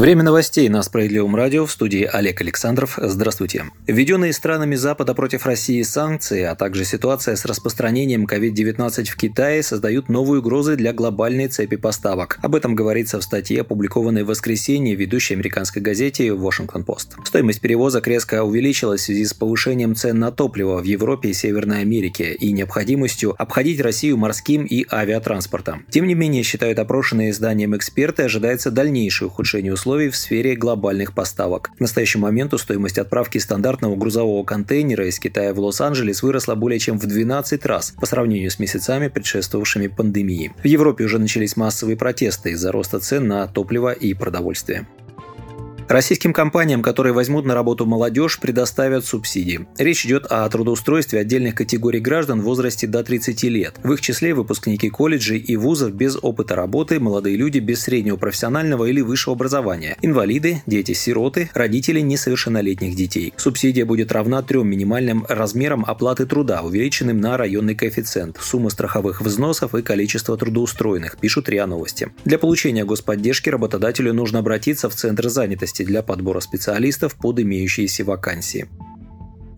Время новостей на Справедливом радио в студии Олег Александров. Здравствуйте. Введенные странами Запада против России санкции, а также ситуация с распространением COVID-19 в Китае создают новые угрозы для глобальной цепи поставок. Об этом говорится в статье, опубликованной в воскресенье ведущей американской газете Washington Post. Стоимость перевозок резко увеличилась в связи с повышением цен на топливо в Европе и Северной Америке и необходимостью обходить Россию морским и авиатранспортом. Тем не менее, считают опрошенные изданием эксперты, ожидается дальнейшее ухудшение условий в сфере глобальных поставок. К настоящему моменту стоимость отправки стандартного грузового контейнера из Китая в Лос-Анджелес выросла более чем в 12 раз по сравнению с месяцами, предшествовавшими пандемии. В Европе уже начались массовые протесты из-за роста цен на топливо и продовольствие. Российским компаниям, которые возьмут на работу молодежь, предоставят субсидии. Речь идет о трудоустройстве отдельных категорий граждан в возрасте до 30 лет. В их числе выпускники колледжей и вузов без опыта работы, молодые люди без среднего профессионального или высшего образования, инвалиды, дети-сироты, родители несовершеннолетних детей. Субсидия будет равна трем минимальным размерам оплаты труда, увеличенным на районный коэффициент, сумма страховых взносов и количество трудоустроенных, пишут РИА Новости. Для получения господдержки работодателю нужно обратиться в Центр занятости для подбора специалистов под имеющиеся вакансии.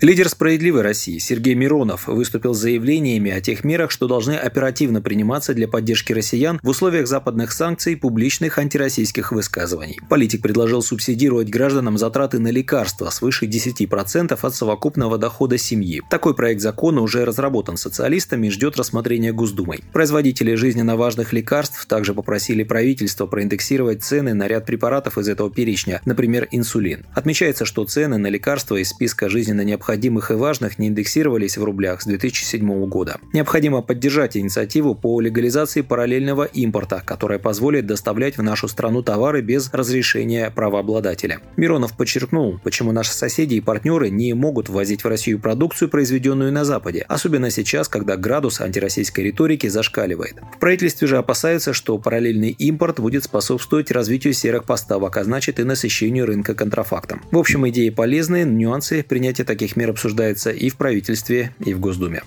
Лидер «Справедливой России» Сергей Миронов выступил с заявлениями о тех мерах, что должны оперативно приниматься для поддержки россиян в условиях западных санкций и публичных антироссийских высказываний. Политик предложил субсидировать гражданам затраты на лекарства свыше 10% от совокупного дохода семьи. Такой проект закона уже разработан социалистами и ждет рассмотрения Госдумой. Производители жизненно важных лекарств также попросили правительство проиндексировать цены на ряд препаратов из этого перечня, например, инсулин. Отмечается, что цены на лекарства из списка жизненно необходимых необходимых и важных не индексировались в рублях с 2007 года. Необходимо поддержать инициативу по легализации параллельного импорта, которая позволит доставлять в нашу страну товары без разрешения правообладателя. Миронов подчеркнул, почему наши соседи и партнеры не могут ввозить в Россию продукцию, произведенную на Западе, особенно сейчас, когда градус антироссийской риторики зашкаливает. В правительстве же опасаются, что параллельный импорт будет способствовать развитию серых поставок, а значит и насыщению рынка контрафактом. В общем, идеи полезные, нюансы принятия таких мер мер обсуждается и в правительстве, и в Госдуме.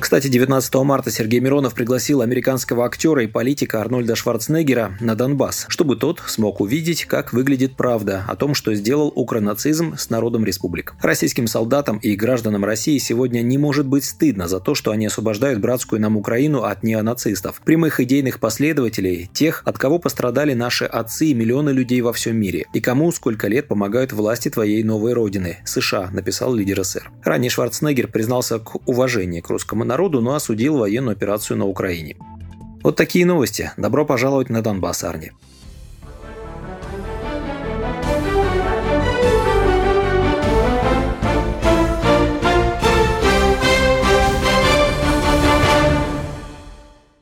Кстати, 19 марта Сергей Миронов пригласил американского актера и политика Арнольда Шварценеггера на Донбасс, чтобы тот смог увидеть, как выглядит правда о том, что сделал укронацизм с народом республик. Российским солдатам и гражданам России сегодня не может быть стыдно за то, что они освобождают братскую нам Украину от неонацистов, прямых идейных последователей, тех, от кого пострадали наши отцы и миллионы людей во всем мире, и кому сколько лет помогают власти твоей новой родины, США, написал лидер СССР. Ранее Шварценеггер признался к уважению к русскому народу, но осудил военную операцию на Украине. Вот такие новости. Добро пожаловать на Донбасс, Арни.